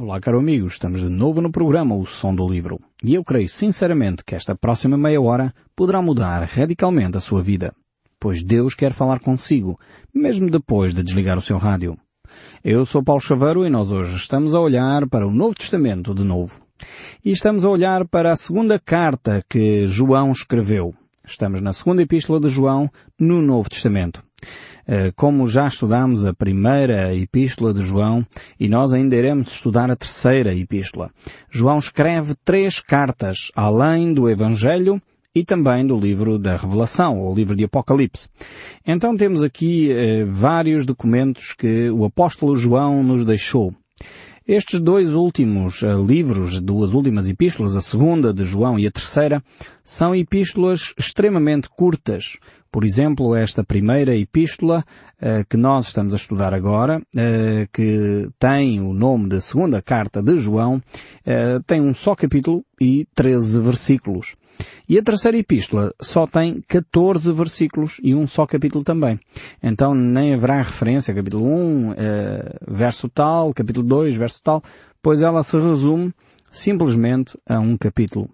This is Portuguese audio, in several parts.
Olá, caro amigo, estamos de novo no programa O Som do Livro. E eu creio sinceramente que esta próxima meia hora poderá mudar radicalmente a sua vida. Pois Deus quer falar consigo, mesmo depois de desligar o seu rádio. Eu sou Paulo Chaveiro e nós hoje estamos a olhar para o Novo Testamento de novo. E estamos a olhar para a segunda carta que João escreveu. Estamos na segunda epístola de João no Novo Testamento. Eh, como já estudamos a primeira epístola de João e nós ainda iremos estudar a terceira epístola. João escreve três cartas, além do Evangelho e também do livro da Revelação, ou livro de Apocalipse. Então temos aqui eh, vários documentos que o apóstolo João nos deixou. Estes dois últimos uh, livros, duas últimas epístolas, a segunda de João e a terceira, são epístolas extremamente curtas. Por exemplo, esta primeira epístola uh, que nós estamos a estudar agora, uh, que tem o nome de segunda carta de João, tem um só capítulo e 13 versículos. E a terceira epístola só tem 14 versículos e um só capítulo também. Então nem haverá referência, capítulo 1, eh, verso tal, capítulo 2, verso tal, pois ela se resume simplesmente a um capítulo.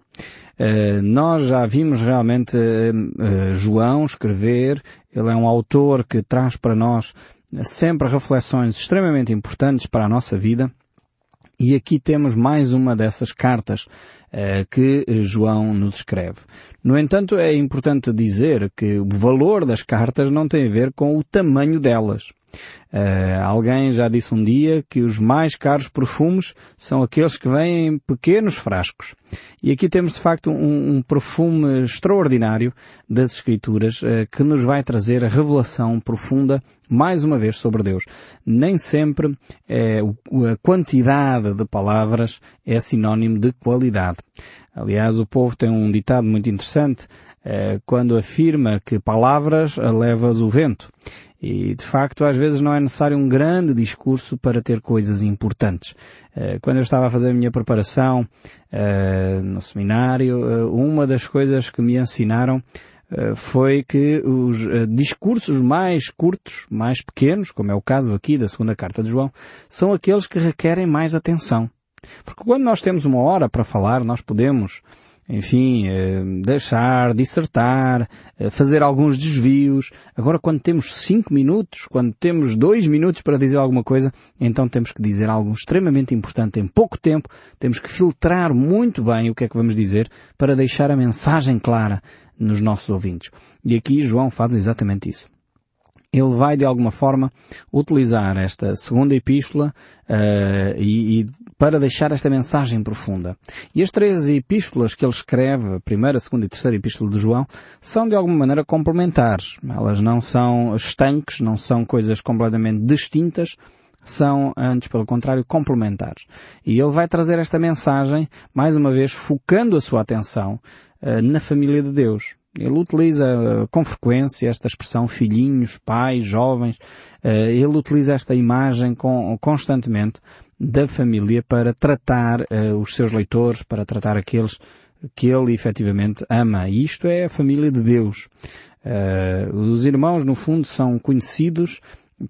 Uh, nós já vimos realmente uh, João escrever, ele é um autor que traz para nós sempre reflexões extremamente importantes para a nossa vida. E aqui temos mais uma dessas cartas eh, que João nos escreve. No entanto, é importante dizer que o valor das cartas não tem a ver com o tamanho delas. Uh, alguém já disse um dia que os mais caros perfumes são aqueles que vêm em pequenos frascos. E aqui temos de facto um, um perfume extraordinário das Escrituras uh, que nos vai trazer a revelação profunda mais uma vez sobre Deus. Nem sempre uh, a quantidade de palavras é sinónimo de qualidade. Aliás, o povo tem um ditado muito interessante quando afirma que palavras levas o vento. E, de facto, às vezes não é necessário um grande discurso para ter coisas importantes. Eh, quando eu estava a fazer a minha preparação eh, no seminário, eh, uma das coisas que me ensinaram foi que os discursos mais curtos, mais pequenos, como é o caso aqui da segunda carta de João, são aqueles que requerem mais atenção. Porque quando nós temos uma hora para falar, nós podemos enfim, eh, deixar, dissertar, eh, fazer alguns desvios. Agora, quando temos cinco minutos, quando temos dois minutos para dizer alguma coisa, então temos que dizer algo extremamente importante em pouco tempo. Temos que filtrar muito bem o que é que vamos dizer para deixar a mensagem clara nos nossos ouvintes. E aqui João faz exatamente isso ele vai de alguma forma utilizar esta segunda epístola uh, e, e, para deixar esta mensagem profunda. E as três epístolas que ele escreve, a primeira, a segunda e a terceira epístola de João, são de alguma maneira complementares. Elas não são estanques, não são coisas completamente distintas, são, antes pelo contrário, complementares. E ele vai trazer esta mensagem, mais uma vez, focando a sua atenção uh, na família de Deus. Ele utiliza eh, com frequência esta expressão filhinhos, pais, jovens. Eh, ele utiliza esta imagem constantemente da família para tratar eh, os seus leitores, para tratar aqueles que ele efetivamente ama. E isto é a família de Deus. Os irmãos, no fundo, são conhecidos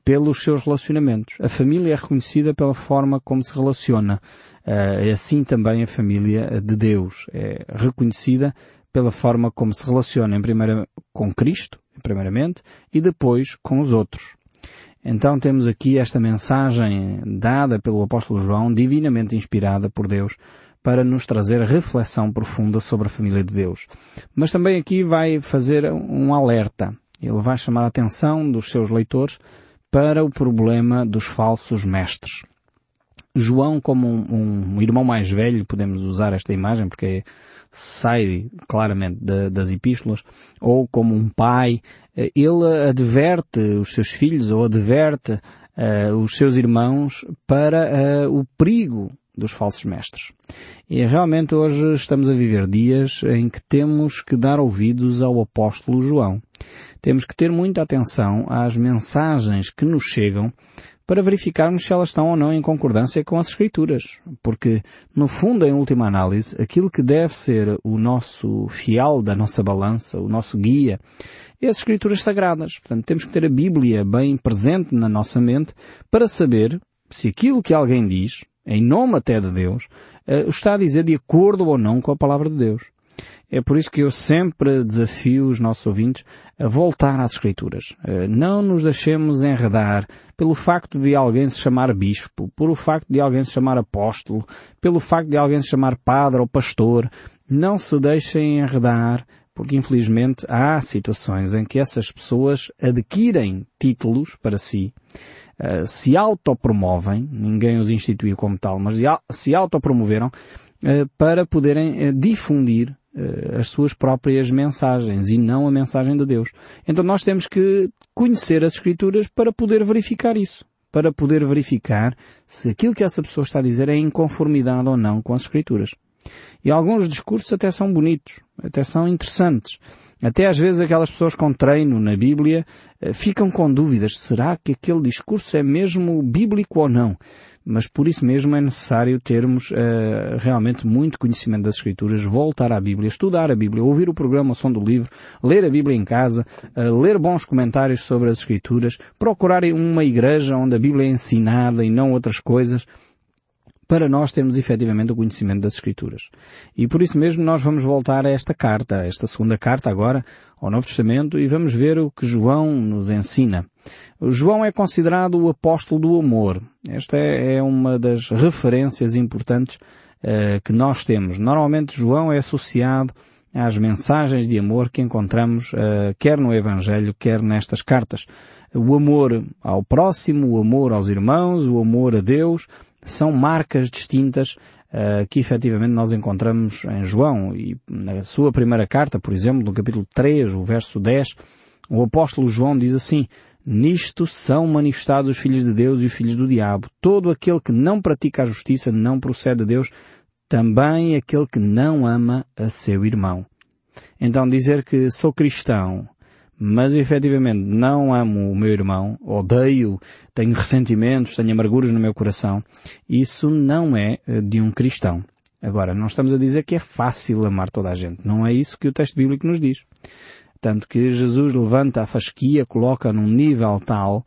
pelos seus relacionamentos. A família é reconhecida pela forma como se relaciona. É assim também a família de Deus é reconhecida pela forma como se relaciona em primeira, com Cristo, primeiramente, e depois com os outros. Então temos aqui esta mensagem dada pelo apóstolo João, divinamente inspirada por Deus, para nos trazer reflexão profunda sobre a família de Deus. Mas também aqui vai fazer um alerta. Ele vai chamar a atenção dos seus leitores para o problema dos falsos mestres. João, como um, um irmão mais velho, podemos usar esta imagem porque sai claramente de, das epístolas, ou como um pai, eh, ele adverte os seus filhos ou adverte uh, os seus irmãos para uh, o perigo dos falsos mestres. E realmente hoje estamos a viver dias em que temos que dar ouvidos ao apóstolo João. Temos que ter muita atenção às mensagens que nos chegam para verificarmos se elas estão ou não em concordância com as Escrituras. Porque, no fundo, em última análise, aquilo que deve ser o nosso fiel da nossa balança, o nosso guia, é as Escrituras Sagradas. Portanto, temos que ter a Bíblia bem presente na nossa mente para saber se aquilo que alguém diz em nome até de Deus, uh, está a dizer de acordo ou não com a palavra de Deus. É por isso que eu sempre desafio os nossos ouvintes a voltar às Escrituras. Uh, não nos deixemos enredar pelo facto de alguém se chamar bispo, pelo facto de alguém se chamar apóstolo, pelo facto de alguém se chamar padre ou pastor. Não se deixem enredar porque infelizmente há situações em que essas pessoas adquirem títulos para si, uh, se autopromovem, ninguém os instituiu como tal, mas se autopromoveram uh, para poderem difundir as suas próprias mensagens e não a mensagem de Deus. Então nós temos que conhecer as Escrituras para poder verificar isso. Para poder verificar se aquilo que essa pessoa está a dizer é em conformidade ou não com as Escrituras. E alguns discursos até são bonitos, até são interessantes. Até às vezes aquelas pessoas com treino na Bíblia eh, ficam com dúvidas. Será que aquele discurso é mesmo bíblico ou não? Mas por isso mesmo é necessário termos uh, realmente muito conhecimento das Escrituras, voltar à Bíblia, estudar a Bíblia, ouvir o programa o Som do Livro, ler a Bíblia em casa, uh, ler bons comentários sobre as Escrituras, procurar uma igreja onde a Bíblia é ensinada e não outras coisas, para nós termos efetivamente o conhecimento das Escrituras. E por isso mesmo nós vamos voltar a esta carta, a esta segunda carta agora, ao Novo Testamento, e vamos ver o que João nos ensina. João é considerado o apóstolo do amor. Esta é, é uma das referências importantes uh, que nós temos. Normalmente João é associado às mensagens de amor que encontramos uh, quer no Evangelho, quer nestas cartas. O amor ao próximo, o amor aos irmãos, o amor a Deus, são marcas distintas uh, que efetivamente nós encontramos em João. E na sua primeira carta, por exemplo, no capítulo 3, o verso 10, o apóstolo João diz assim, Nisto são manifestados os filhos de Deus e os filhos do diabo. Todo aquele que não pratica a justiça não procede de Deus, também aquele que não ama a seu irmão. Então dizer que sou cristão, mas efetivamente não amo o meu irmão, odeio, tenho ressentimentos, tenho amarguras no meu coração, isso não é eh, de um cristão. Agora, não estamos a dizer que é fácil amar toda a gente. Não é isso que o texto bíblico nos diz. Tanto que Jesus levanta a fasquia, coloca num nível tal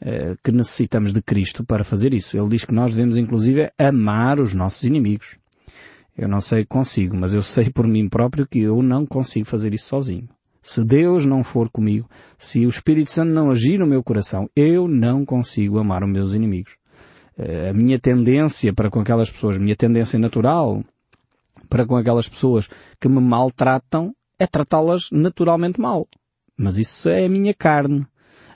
eh, que necessitamos de Cristo para fazer isso. Ele diz que nós devemos inclusive amar os nossos inimigos. Eu não sei consigo, mas eu sei por mim próprio que eu não consigo fazer isso sozinho. Se Deus não for comigo, se o Espírito Santo não agir no meu coração, eu não consigo amar os meus inimigos. Eh, a minha tendência para com aquelas pessoas, a minha tendência natural para com aquelas pessoas que me maltratam é tratá-las naturalmente mal. Mas isso é a minha carne.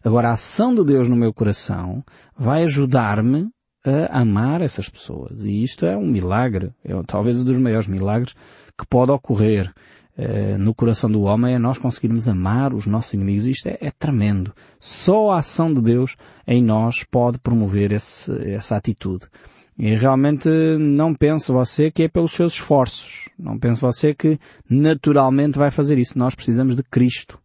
Agora a ação de Deus no meu coração vai ajudar-me a amar essas pessoas. E isto é um milagre. É talvez um dos maiores milagres que pode ocorrer. Eh, no coração do homem é nós conseguirmos amar os nossos inimigos. Isto é, é tremendo. Só a ação de Deus em nós pode promover esse, essa atitude. E realmente não pense você que é pelos seus esforços. Não pense você que naturalmente vai fazer isso. Nós precisamos de Cristo.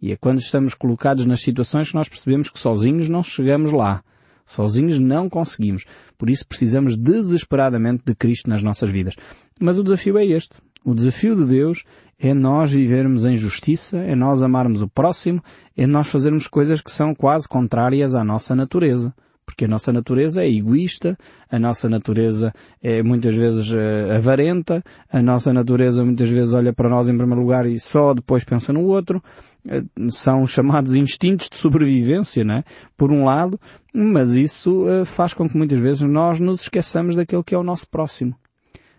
E é quando estamos colocados nas situações que nós percebemos que sozinhos não chegamos lá. Sozinhos não conseguimos. Por isso precisamos desesperadamente de Cristo nas nossas vidas. Mas o desafio é este. O desafio de Deus é nós vivermos em justiça, é nós amarmos o próximo, é nós fazermos coisas que são quase contrárias à nossa natureza. Porque a nossa natureza é egoísta, a nossa natureza é muitas vezes uh, avarenta, a nossa natureza muitas vezes olha para nós em primeiro lugar e só depois pensa no outro. Uh, são chamados instintos de sobrevivência, né? Por um lado, mas isso uh, faz com que muitas vezes nós nos esqueçamos daquele que é o nosso próximo.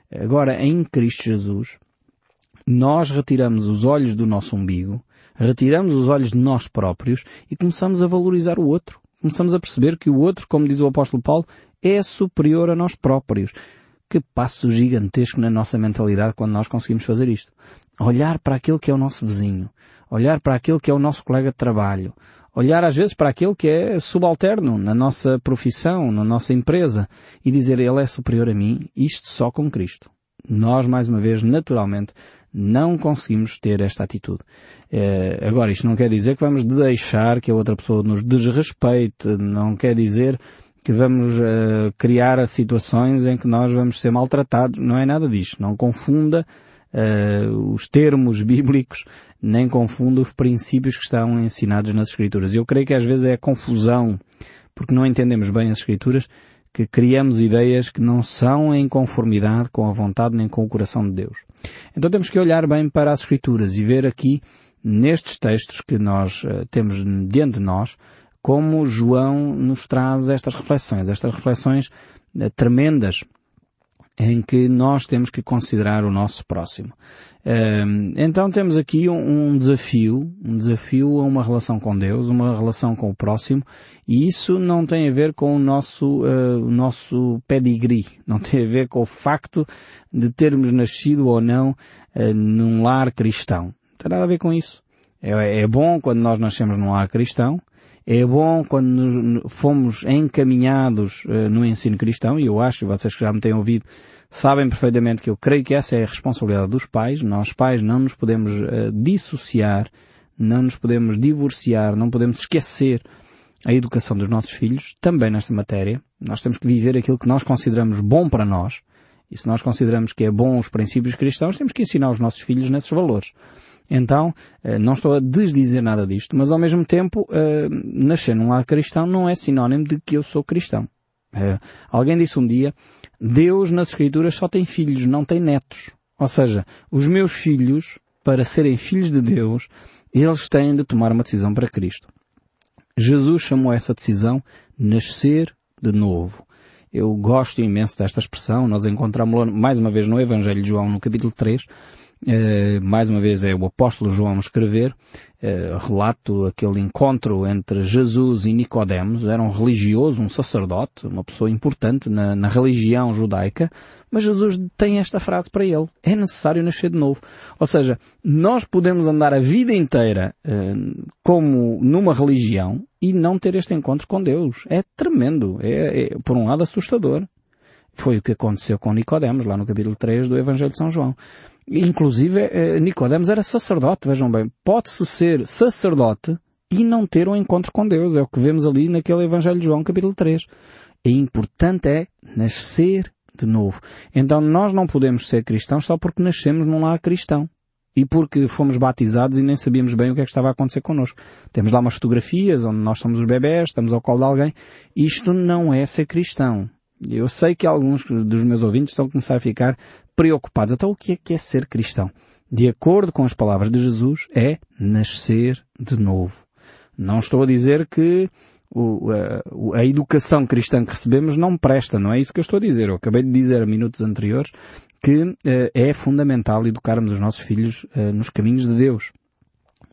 Agora, em Cristo Jesus, nós retiramos os olhos do nosso umbigo, retiramos os olhos de nós próprios e começamos a valorizar o outro. Começamos a perceber que o outro, como diz o apóstolo Paulo, é superior a nós próprios. Que passo gigantesco na nossa mentalidade quando nós conseguimos fazer isto. Olhar para aquele que é o nosso vizinho. Olhar para aquele que é o nosso colega de trabalho olhar às vezes para aquele que é subalterno na nossa profissão, na nossa empresa e dizer ele é superior a mim, isto só com Cristo. Nós, mais uma vez, naturalmente, não conseguimos ter esta atitude. É, agora, isto não quer dizer que vamos deixar que a outra pessoa nos desrespeite, não quer dizer que vamos uh, criar situações em que nós vamos ser maltratados, não é nada disto. Não confunda uh, os termos bíblicos, nem confunda os princípios que estão ensinados nas Escrituras. Eu creio que às vezes é a confusão, porque não entendemos bem as Escrituras, que criamos ideias que não são em conformidade com a vontade nem com o coração de Deus. Então temos que olhar bem para as Escrituras e ver aqui, nestes textos que nós uh, temos diante de nós, como João nos traz estas reflexões, estas reflexões uh, tremendas em que nós temos que considerar o nosso próximo. Então temos aqui um desafio, um desafio a uma relação com Deus, uma relação com o próximo, e isso não tem a ver com o nosso, uh, o nosso pedigree, não tem a ver com o facto de termos nascido ou não uh, num lar cristão. Não tem nada a ver com isso. É, é bom quando nós nascemos num lar cristão, é bom quando nos, fomos encaminhados uh, no ensino cristão, e eu acho, vocês que já me têm ouvido, sabem perfeitamente que eu creio que essa é a responsabilidade dos pais. Nós pais não nos podemos uh, dissociar, não nos podemos divorciar, não podemos esquecer a educação dos nossos filhos, também nesta matéria. Nós temos que viver aquilo que nós consideramos bom para nós, e se nós consideramos que é bom os princípios cristãos, temos que ensinar os nossos filhos nesses valores. Então, eh, não estou a desdizer nada disto, mas ao mesmo tempo, eh, nascer num lar cristão não é sinónimo de que eu sou cristão. Eh, alguém disse um dia, Deus nas Escrituras só tem filhos, não tem netos. Ou seja, os meus filhos, para serem filhos de Deus, eles têm de tomar uma decisão para Cristo. Jesus chamou essa decisão nascer de novo. Eu gosto imenso desta expressão, nós encontramos mais uma vez no Evangelho de João, no capítulo 3, Uh, mais uma vez é o apóstolo João escrever, uh, relato aquele encontro entre Jesus e Nicodemos, era um religioso, um sacerdote, uma pessoa importante na, na, religião judaica, mas Jesus tem esta frase para ele, é necessário nascer de novo. Ou seja, nós podemos andar a vida inteira uh, como numa religião e não ter este encontro com Deus. É tremendo, é, é por um lado assustador. Foi o que aconteceu com Nicodemos, lá no capítulo 3 do Evangelho de São João. Inclusive, eh, Nicodemos era sacerdote, vejam bem. Pode-se ser sacerdote e não ter um encontro com Deus. É o que vemos ali naquele Evangelho de João, capítulo 3. E importante é nascer de novo. Então nós não podemos ser cristãos só porque nascemos num lar cristão. E porque fomos batizados e nem sabíamos bem o que é que estava a acontecer connosco. Temos lá umas fotografias onde nós somos os bebés, estamos ao colo de alguém. Isto não é ser cristão. Eu sei que alguns dos meus ouvintes estão a começar a ficar preocupados. Então o que é que é ser cristão? De acordo com as palavras de Jesus, é nascer de novo. Não estou a dizer que o, a, a, educação cristã que recebemos não presta, não é isso que eu estou a dizer. Eu acabei de dizer a minutos anteriores que uh, é fundamental educarmos os nossos filhos uh, nos caminhos de Deus.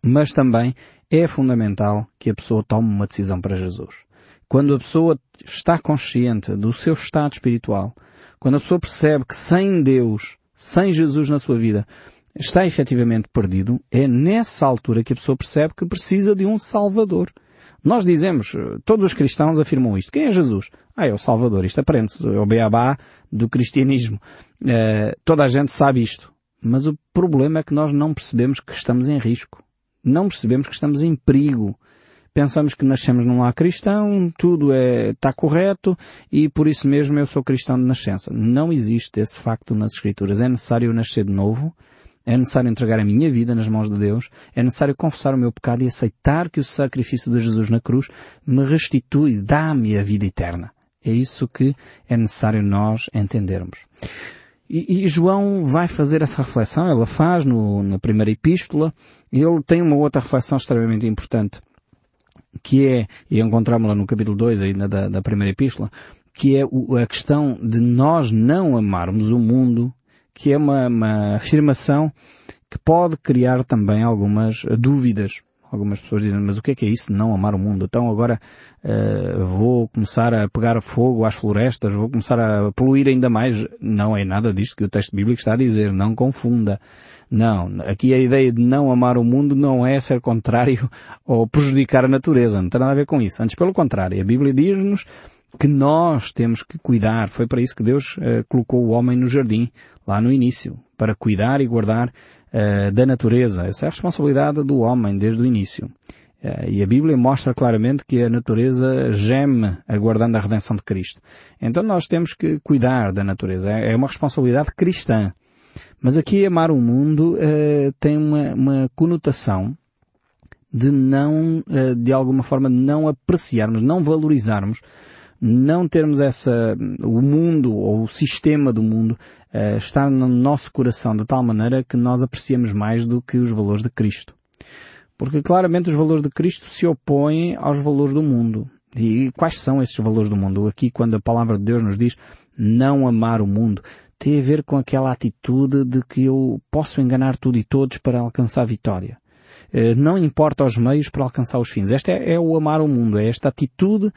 Mas também é fundamental que a pessoa tome uma decisão para Jesus. Quando a pessoa está consciente do seu estado espiritual, quando a pessoa percebe que sem Deus, sem Jesus na sua vida, está efetivamente perdido, é nessa altura que a pessoa percebe que precisa de um Salvador. Nós dizemos, todos os cristãos afirmam isto. Quem é Jesus? Ah, é o Salvador. Isto aprende-se. É o beabá do cristianismo. Uh, toda a gente sabe isto. Mas o problema é que nós não percebemos que estamos em risco. Não percebemos que estamos em perigo pensamos que nascemos num lar cristão, tudo é, está correto e por isso mesmo eu sou cristão de nascença. Não existe esse facto nas Escrituras. É necessário nascer de novo, é necessário entregar a minha vida nas mãos de Deus, é necessário confessar o meu pecado e aceitar que o sacrifício de Jesus na cruz me restitui, dá-me a vida eterna. É isso que é necessário nós entendermos. E, e, João vai fazer essa reflexão, ela faz no, na primeira epístola, e ele tem uma outra reflexão extremamente importante que é, e encontramos lá no capítulo 2 ainda da, da primeira epístola, que é o, a questão de nós não amarmos o mundo, que é uma, uma afirmação que pode criar também algumas dúvidas. Algumas pessoas dizem, mas o que é que é isso, não amar o mundo? Então agora uh, vou começar a pegar fogo às florestas, vou começar a poluir ainda mais. Não é nada disto que o texto bíblico está a dizer, não confunda. Não, aqui a ideia de não amar o mundo não é ser contrário ou prejudicar a natureza, não tem nada a ver com isso. Antes pelo contrário, a Bíblia diz-nos que nós temos que cuidar. Foi para isso que Deus uh, colocou o homem no jardim, lá no início, para cuidar e guardar uh, da natureza. Essa é a responsabilidade do homem desde o início. Uh, e a Bíblia mostra claramente que a natureza geme aguardando a redenção de Cristo. Então nós temos que cuidar da natureza. É, é uma responsabilidade cristã. Mas aqui amar o mundo tem uma, uma, conotação de não, de alguma forma, não apreciarmos, não valorizarmos não termos essa, o mundo ou o sistema do mundo uh, estar no nosso coração de tal maneira que nós apreciamos mais do que os valores de Cristo. Porque claramente os valores de Cristo se opõem aos valores do mundo. E quais são esses valores do mundo? Aqui quando a palavra de Deus nos diz não amar o mundo, tem a ver com aquela atitude de que eu posso enganar tudo e todos para alcançar a vitória. Eh, não importa os meios para alcançar os fins. Esta é, é o amar o mundo, é esta atitude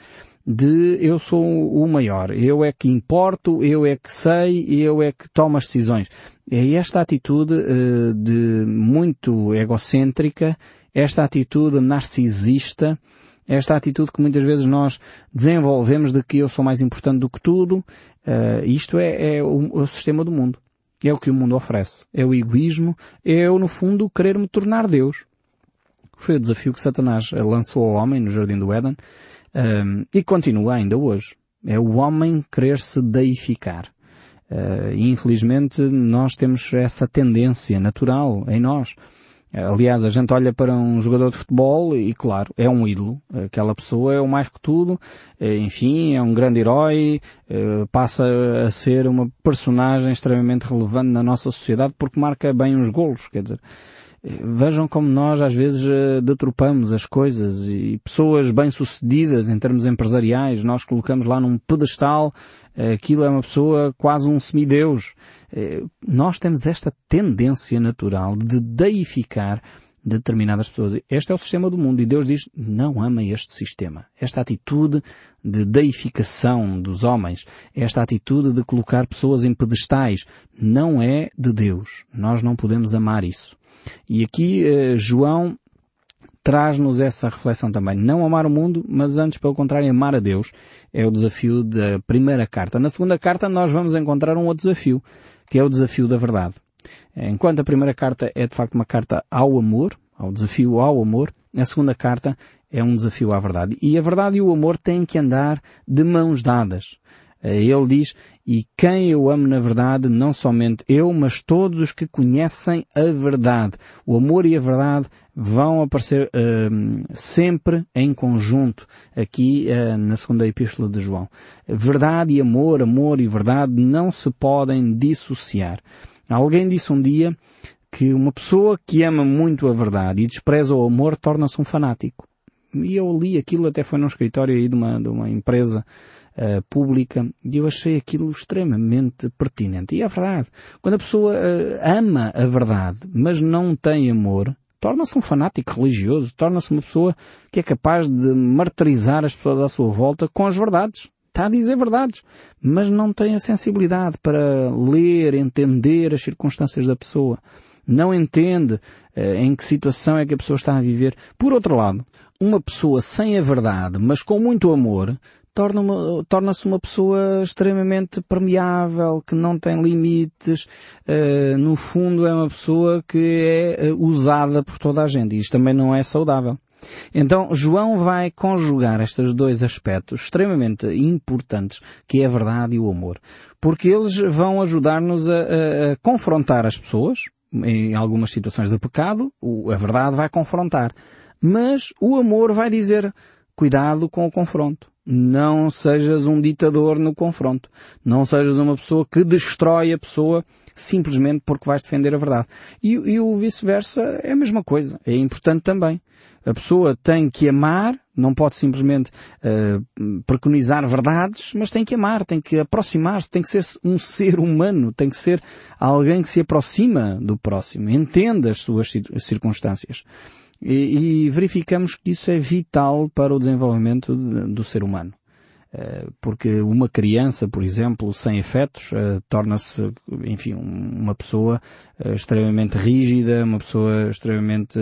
de eu sou o maior, eu é que importo, eu é que sei, eu é que tomo as decisões. É esta atitude uh, de muito egocêntrica, esta atitude narcisista, esta atitude que muitas vezes nós desenvolvemos de que eu sou mais importante do que tudo, uh, isto é, é o, o, sistema do mundo. É o que o mundo oferece. É o egoísmo, é eu, no fundo, querer me tornar Deus. Foi o desafio que Satanás lançou ao homem no Jardim do Éden um, e continua ainda hoje. É o homem querer se deificar. Uh, e infelizmente nós temos essa tendência natural em nós. Aliás, a gente olha para um jogador de futebol e, claro, é um ídolo. Aquela pessoa é o mais que tudo. Enfim, é um grande herói. Eh, passa a ser uma personagem extremamente relevante na nossa sociedade porque marca bem uns golos. Quer dizer, Vejam como nós às vezes eh, deturpamos as coisas e pessoas bem-sucedidas em termos empresariais, nós colocamos lá num pedestal, eh, aquilo é uma pessoa quase um semideus. Eh, nós temos esta tendência natural de deificar determinadas pessoas. Este é o sistema do mundo e Deus diz não ama este sistema. Esta atitude de deificação dos homens, esta atitude de colocar pessoas em pedestais, não é de Deus. Nós não podemos amar isso. E aqui eh, João traz-nos essa reflexão também. Não amar o mundo, mas antes, pelo contrário, amar a Deus. É o desafio da primeira carta. Na segunda carta nós vamos encontrar um outro desafio, que é o desafio da verdade. Enquanto a primeira carta é de facto uma carta ao amor, ao desafio ao amor, a segunda carta é um desafio à verdade. E a verdade e o amor têm que andar de mãos dadas. Eh, ele diz, e quem eu amo na verdade, não somente eu, mas todos os que conhecem a verdade. O amor e a verdade vão aparecer uh, sempre em conjunto aqui uh, na segunda epístola de João. Verdade e amor, amor e verdade não se podem dissociar. Alguém disse um dia que uma pessoa que ama muito a verdade e despreza o amor torna-se um fanático. E eu li aquilo, até foi num escritório aí de uma, de uma empresa uh, pública, e eu achei aquilo extremamente pertinente. E é verdade. Quando a pessoa uh, ama a verdade, mas não tem amor, torna-se um fanático religioso, torna-se uma pessoa que é capaz de martirizar as pessoas à sua volta com as verdades está a dizer verdades, mas não tem a sensibilidade para ler, entender as circunstâncias da pessoa. Não entende eh, em que situação é que a pessoa está a viver. Por outro lado, uma pessoa sem a verdade, mas com muito amor, torna-se torna uma pessoa extremamente permeável, que não tem limites, uh, no fundo é uma pessoa que é uh, usada por toda a gente. E isto também não é saudável. Então, João vai conjugar estes dois aspectos extremamente importantes, que é a verdade e o amor. Porque eles vão ajudar-nos a, a, a confrontar as pessoas, em algumas situações de pecado, a verdade vai confrontar. Mas o amor vai dizer, cuidado com o confronto. Não sejas um ditador no confronto. Não sejas uma pessoa que destrói a pessoa simplesmente porque vais defender a verdade. E, e o vice-versa é a mesma coisa. É importante também. A pessoa tem que amar, não pode simplesmente uh, preconizar verdades, mas tem que amar, tem que aproximar-se, tem que ser um ser humano, tem que ser alguém que se aproxima do próximo, entenda as suas circunstâncias. E, e verificamos que isso é vital para o desenvolvimento do ser humano. Eh, porque uma criança, por exemplo, sem afetos, uh, torna-se, enfim, uma pessoa uh, extremamente rígida, uma pessoa extremamente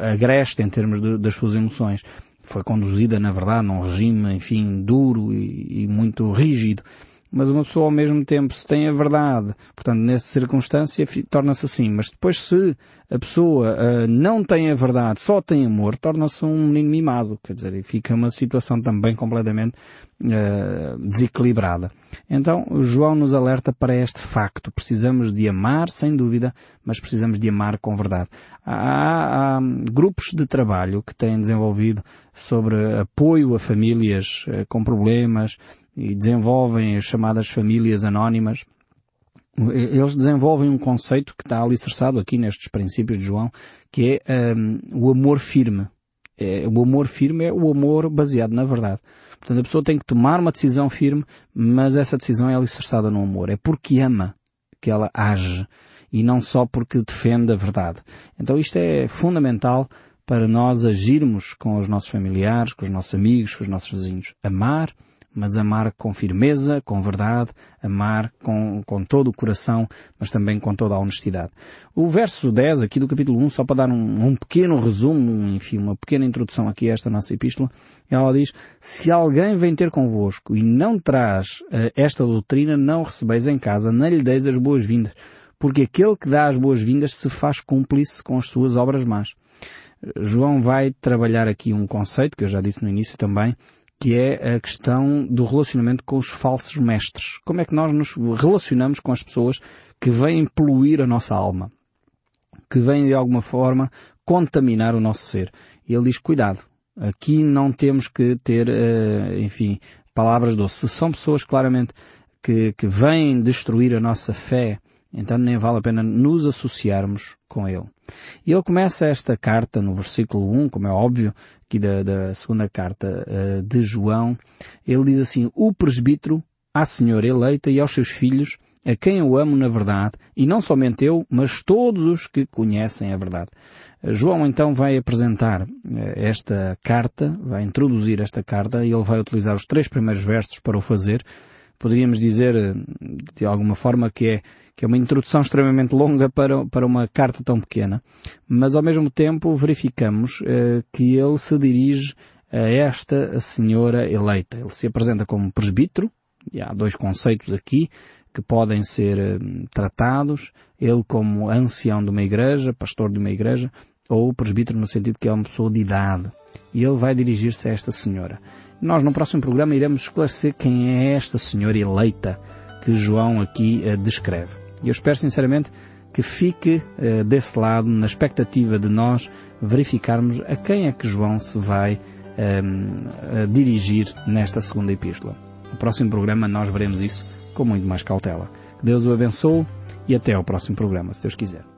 agreste em termos de, das suas emoções. Foi conduzida, na verdade, num regime, enfim, duro e, e muito rígido mas uma pessoa ao mesmo tempo, se tem a verdade, portanto, nessa circunstância, torna-se assim. Mas depois, se a pessoa uh, não tem a verdade, só tem amor, torna-se um menino mimado. Quer dizer, fica uma situação também completamente uh, desequilibrada. Então, João nos alerta para este facto. Precisamos de amar, sem dúvida, mas precisamos de amar com verdade. Há, há grupos de trabalho que têm desenvolvido sobre apoio a famílias uh, com problemas e desenvolvem as chamadas famílias anónimas eles desenvolvem um conceito que está alicerçado aqui nestes princípios de João, que é um, o amor firme. É, o amor firme é o amor baseado na verdade. Portanto, a pessoa tem que tomar uma decisão firme, mas essa decisão é alicerçada no amor. É porque ama que ela age e não só porque defende a verdade. Então isto é fundamental para nós agirmos com os nossos familiares, com os nossos amigos, com os nossos vizinhos. Amar mas amar com firmeza, com verdade, amar com, com todo o coração, mas também com toda a honestidade. O verso 10 aqui do capítulo 1, só para dar um, um pequeno resumo, enfim, uma pequena introdução aqui a esta nossa epístola, ela diz, se alguém vem ter convosco e não traz uh, esta doutrina, não recebeis em casa, nem lhe deis as boas-vindas, porque aquele que dá as boas-vindas se faz cúmplice com as suas obras más. João vai trabalhar aqui um conceito, que eu já disse no início também, que é a questão do relacionamento com os falsos mestres. Como é que nós nos relacionamos com as pessoas que vêm poluir a nossa alma, que vêm de alguma forma contaminar o nosso ser. E ele diz, cuidado, aqui não temos que ter, eh, enfim, palavras doces. São pessoas claramente que, que vêm destruir a nossa fé, então nem vale a pena nos associarmos com ele. E ele começa esta carta no versículo 1, como é óbvio, aqui da, da segunda carta uh, de João. Ele diz assim, o presbítero à senhora eleita e aos seus filhos, a quem eu amo na verdade, e não somente eu, mas todos os que conhecem a verdade. João então vai apresentar eh, esta carta, vai introduzir esta carta e ele vai utilizar os três primeiros versos para o fazer. Poderíamos dizer, eh, de alguma forma, que é que é uma introdução extremamente longa para, para uma carta tão pequena, mas ao mesmo tempo verificamos uh, que ele se dirige a esta senhora eleita. Ele se apresenta como presbítero, e há dois conceitos aqui que podem ser uh, tratados, ele como ancião de uma igreja, pastor de uma igreja, ou presbítero no sentido que é uma pessoa de idade. E ele vai dirigir-se a esta senhora. Nós no próximo programa iremos esclarecer quem é esta senhora eleita que João aqui uh, descreve. E eu espero sinceramente que fique uh, desse lado na expectativa de nós verificarmos a quem é que João se vai ehm, dirigir nesta segunda epístola. No próximo programa nós veremos isso com muito mais cautela. Deus o abençoe e até ao próximo programa, se Deus quiser.